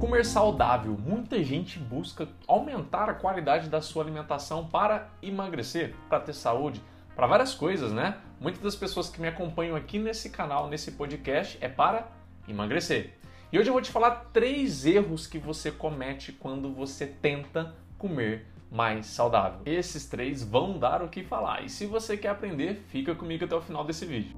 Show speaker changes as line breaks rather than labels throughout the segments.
Comer saudável. Muita gente busca aumentar a qualidade da sua alimentação para emagrecer, para ter saúde, para várias coisas, né? Muitas das pessoas que me acompanham aqui nesse canal, nesse podcast, é para emagrecer. E hoje eu vou te falar três erros que você comete quando você tenta comer mais saudável. Esses três vão dar o que falar. E se você quer aprender, fica comigo até o final desse vídeo.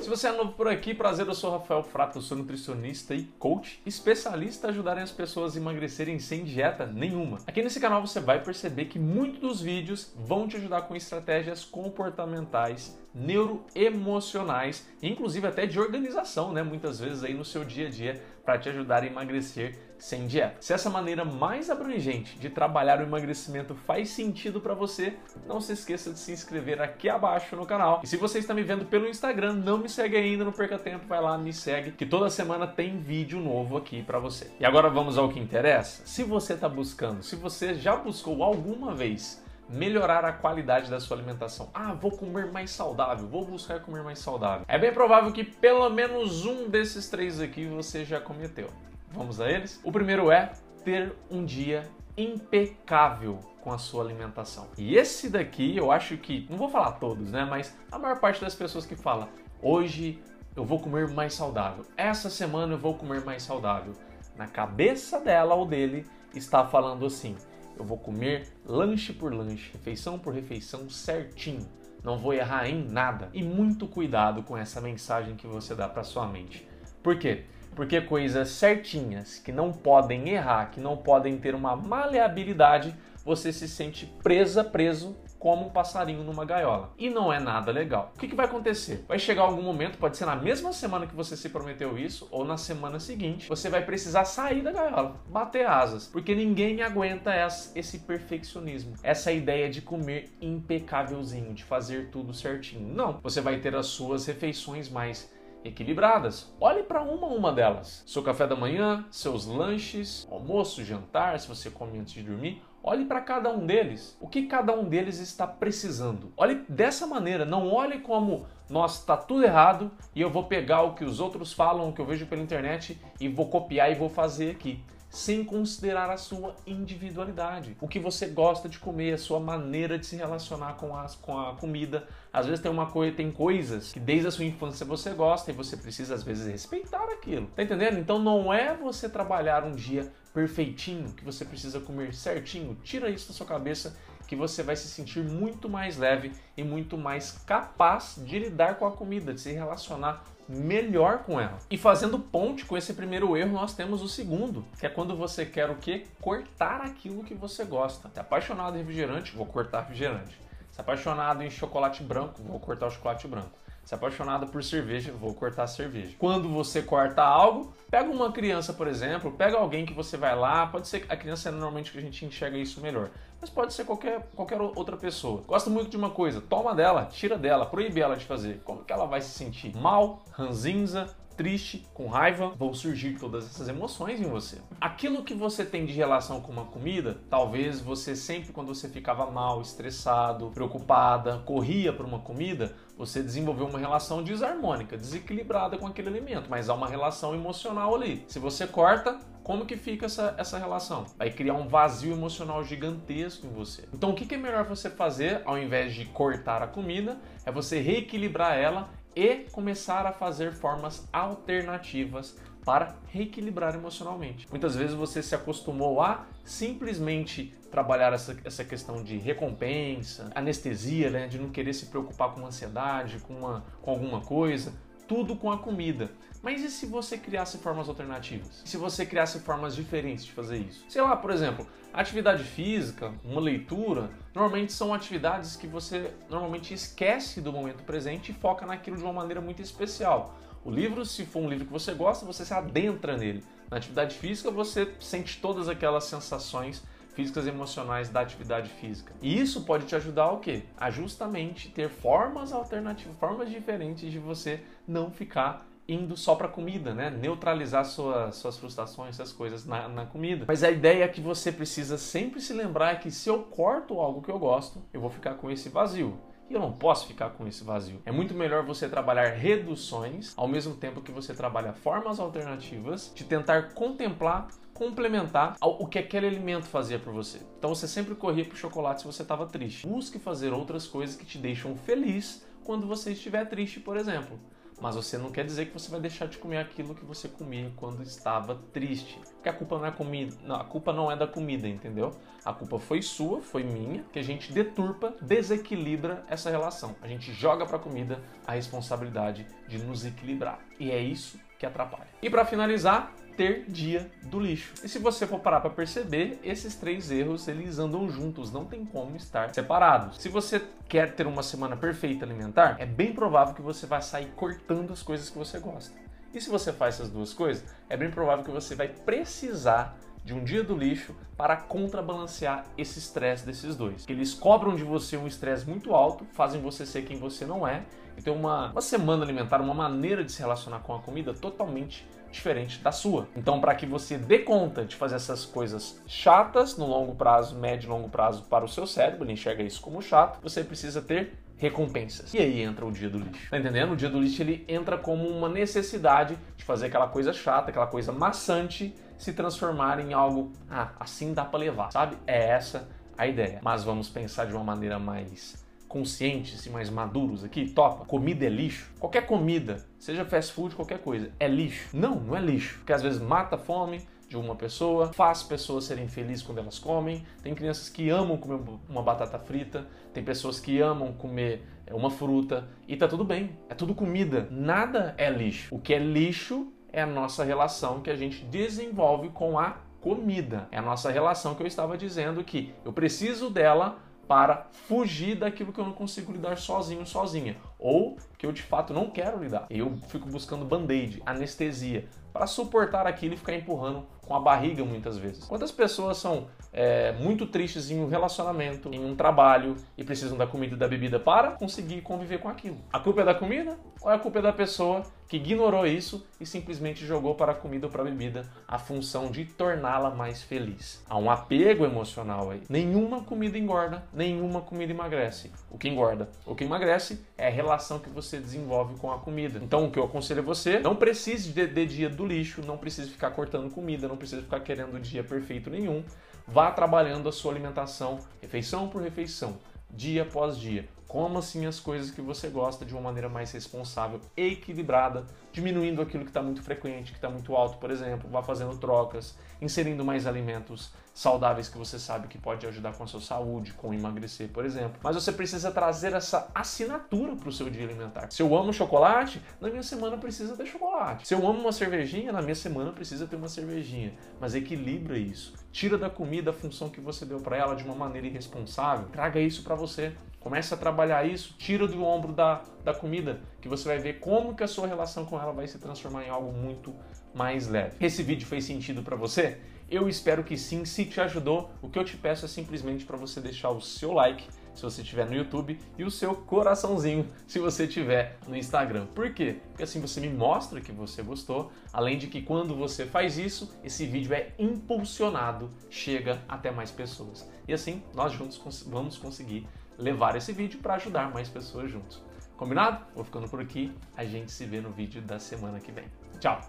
Se você é novo por aqui, prazer, eu sou Rafael Frato, eu sou nutricionista e coach, especialista em ajudar as pessoas a emagrecerem sem dieta nenhuma. Aqui nesse canal você vai perceber que muitos dos vídeos vão te ajudar com estratégias comportamentais, neuroemocionais, inclusive até de organização, né? Muitas vezes aí no seu dia a dia para te ajudar a emagrecer sem dieta. Se essa maneira mais abrangente de trabalhar o emagrecimento faz sentido para você, não se esqueça de se inscrever aqui abaixo no canal. E se você está me vendo pelo Instagram, não me segue ainda, não perca tempo, vai lá, me segue, que toda semana tem vídeo novo aqui para você. E agora vamos ao que interessa. Se você está buscando, se você já buscou alguma vez melhorar a qualidade da sua alimentação. Ah, vou comer mais saudável, vou buscar comer mais saudável. É bem provável que pelo menos um desses três aqui você já cometeu. Vamos a eles? O primeiro é ter um dia impecável com a sua alimentação. E esse daqui, eu acho que, não vou falar todos, né, mas a maior parte das pessoas que fala: "Hoje eu vou comer mais saudável. Essa semana eu vou comer mais saudável". Na cabeça dela ou dele está falando assim: "Eu vou comer lanche por lanche, refeição por refeição certinho. Não vou errar em nada". E muito cuidado com essa mensagem que você dá para sua mente. Por quê? Porque coisas certinhas, que não podem errar, que não podem ter uma maleabilidade, você se sente presa, preso como um passarinho numa gaiola. E não é nada legal. O que, que, vai acontecer? Vai chegar algum momento, pode ser na mesma semana que você se prometeu isso, ou na semana seguinte, você vai precisar sair da gaiola, bater asas, porque ninguém aguenta esse perfeccionismo, essa ideia de comer impecávelzinho, de fazer tudo certinho. Não, você vai ter as suas refeições mais equilibradas. Olhe para uma uma delas. Seu café da manhã, seus lanches, almoço, jantar, se você come antes de dormir. Olhe para cada um deles. O que cada um deles está precisando. Olhe dessa maneira. Não olhe como, nossa, está tudo errado e eu vou pegar o que os outros falam, o que eu vejo pela internet e vou copiar e vou fazer aqui sem considerar a sua individualidade, o que você gosta de comer, a sua maneira de se relacionar com, as, com a comida. Às vezes tem uma coisa, tem coisas que desde a sua infância você gosta e você precisa às vezes respeitar aquilo. Tá entendendo? Então não é você trabalhar um dia perfeitinho que você precisa comer certinho. Tira isso da sua cabeça que você vai se sentir muito mais leve e muito mais capaz de lidar com a comida, de se relacionar melhor com ela. E fazendo ponte com esse primeiro erro, nós temos o segundo, que é quando você quer o quê? Cortar aquilo que você gosta. Tá apaixonado em refrigerante? Vou cortar refrigerante. Se apaixonado em chocolate branco, vou cortar o chocolate branco. Se apaixonado por cerveja, vou cortar a cerveja. Quando você corta algo, pega uma criança, por exemplo, pega alguém que você vai lá, pode ser a criança é normalmente que a gente enxerga isso melhor, mas pode ser qualquer, qualquer outra pessoa. Gosta muito de uma coisa, toma dela, tira dela, proíbe ela de fazer. Como que ela vai se sentir? Mal, ranzinza, triste, com raiva, vão surgir todas essas emoções em você. Aquilo que você tem de relação com uma comida, talvez você sempre quando você ficava mal, estressado, preocupada, corria por uma comida, você desenvolveu uma relação desarmônica, desequilibrada com aquele alimento, mas há uma relação emocional ali. Se você corta, como que fica essa, essa relação? Vai criar um vazio emocional gigantesco em você. Então, o que é melhor você fazer ao invés de cortar a comida? É você reequilibrar ela e começar a fazer formas alternativas para reequilibrar emocionalmente. Muitas vezes você se acostumou a simplesmente trabalhar essa, essa questão de recompensa, anestesia, né, de não querer se preocupar com ansiedade, com, uma, com alguma coisa, tudo com a comida. Mas e se você criasse formas alternativas? Se você criasse formas diferentes de fazer isso? Sei lá, por exemplo, atividade física, uma leitura, normalmente são atividades que você normalmente esquece do momento presente e foca naquilo de uma maneira muito especial. O livro, se for um livro que você gosta, você se adentra nele. Na atividade física, você sente todas aquelas sensações físicas e emocionais da atividade física. E isso pode te ajudar o quê? A justamente ter formas alternativas, formas diferentes de você não ficar indo só para comida, né? Neutralizar sua, suas frustrações, essas coisas na, na, comida. Mas a ideia que você precisa sempre se lembrar é que se eu corto algo que eu gosto, eu vou ficar com esse vazio. E eu não posso ficar com esse vazio. É muito melhor você trabalhar reduções, ao mesmo tempo que você trabalha formas alternativas de tentar contemplar complementar o que aquele alimento fazia por você. Então você sempre corria para o chocolate se você estava triste. Busque fazer outras coisas que te deixam feliz quando você estiver triste, por exemplo. Mas você não quer dizer que você vai deixar de comer aquilo que você comia quando estava triste. Porque a culpa não é comida, não, a culpa não é da comida, entendeu? A culpa foi sua, foi minha, que a gente deturpa, desequilibra essa relação. A gente joga para a comida a responsabilidade de nos equilibrar. E é isso que atrapalha. E para finalizar, ter dia do lixo. E se você for parar para perceber, esses três erros eles andam juntos, não tem como estar separados. Se você quer ter uma semana perfeita alimentar, é bem provável que você vai sair cortando as coisas que você gosta. E se você faz essas duas coisas, é bem provável que você vai precisar de um dia do lixo para contrabalancear esse estresse desses dois. Eles cobram de você um estresse muito alto, fazem você ser quem você não é e ter uma, uma semana alimentar, uma maneira de se relacionar com a comida totalmente diferente da sua. Então, para que você dê conta de fazer essas coisas chatas no longo prazo, médio e longo prazo para o seu cérebro, ele enxerga isso como chato, você precisa ter recompensas. E aí entra o dia do lixo. Tá entendendo? O dia do lixo ele entra como uma necessidade de fazer aquela coisa chata, aquela coisa maçante se transformar em algo, ah, assim dá para levar, sabe? É essa a ideia. Mas vamos pensar de uma maneira mais conscientes e mais maduros aqui, topa. Comida é lixo. Qualquer comida, seja fast food, qualquer coisa, é lixo. Não, não é lixo. Porque às vezes mata a fome de uma pessoa, faz pessoas serem felizes quando elas comem. Tem crianças que amam comer uma batata frita, tem pessoas que amam comer é, uma fruta e tá tudo bem. É tudo comida. Nada é lixo. O que é lixo é a nossa relação que a gente desenvolve com a comida. É a nossa relação que eu estava dizendo que eu preciso dela para fugir daquilo que eu não consigo lidar sozinho, sozinha, ou que eu de fato não quero lidar. Eu fico buscando band-aid, anestesia, para suportar aquilo e ficar empurrando com a barriga muitas vezes. Quantas pessoas são é, muito tristes em um relacionamento, em um trabalho e precisam da comida e da bebida para conseguir conviver com aquilo? A culpa é da comida ou é a culpa é da pessoa que ignorou isso e simplesmente jogou para a comida ou para a bebida a função de torná-la mais feliz? Há um apego emocional aí. Nenhuma comida engorda, nenhuma comida emagrece. O que engorda, o que emagrece é a relação que você desenvolve com a comida. Então, o que eu aconselho é você, não precise de, de dia do lixo, não precise ficar cortando comida, não precisa ficar querendo dia perfeito nenhum. Vá trabalhando a sua alimentação, refeição por refeição, dia após dia. Coma assim as coisas que você gosta de uma maneira mais responsável, equilibrada, diminuindo aquilo que está muito frequente, que está muito alto, por exemplo. Vá fazendo trocas, inserindo mais alimentos saudáveis que você sabe que pode ajudar com a sua saúde, com emagrecer, por exemplo. Mas você precisa trazer essa assinatura para o seu dia alimentar. Se eu amo chocolate, na minha semana precisa ter chocolate. Se eu amo uma cervejinha, na minha semana precisa ter uma cervejinha. Mas equilibra isso. Tira da comida a função que você deu para ela de uma maneira irresponsável. Traga isso para você. Comece a trabalhar isso, tira do ombro da, da comida, que você vai ver como que a sua relação com ela vai se transformar em algo muito mais leve. Esse vídeo fez sentido para você? Eu espero que sim. Se te ajudou, o que eu te peço é simplesmente para você deixar o seu like se você estiver no YouTube e o seu coraçãozinho se você estiver no Instagram. Por quê? Porque assim você me mostra que você gostou, além de que quando você faz isso, esse vídeo é impulsionado, chega até mais pessoas. E assim nós juntos vamos conseguir levar esse vídeo para ajudar mais pessoas juntos. Combinado? Vou ficando por aqui. A gente se vê no vídeo da semana que vem. Tchau!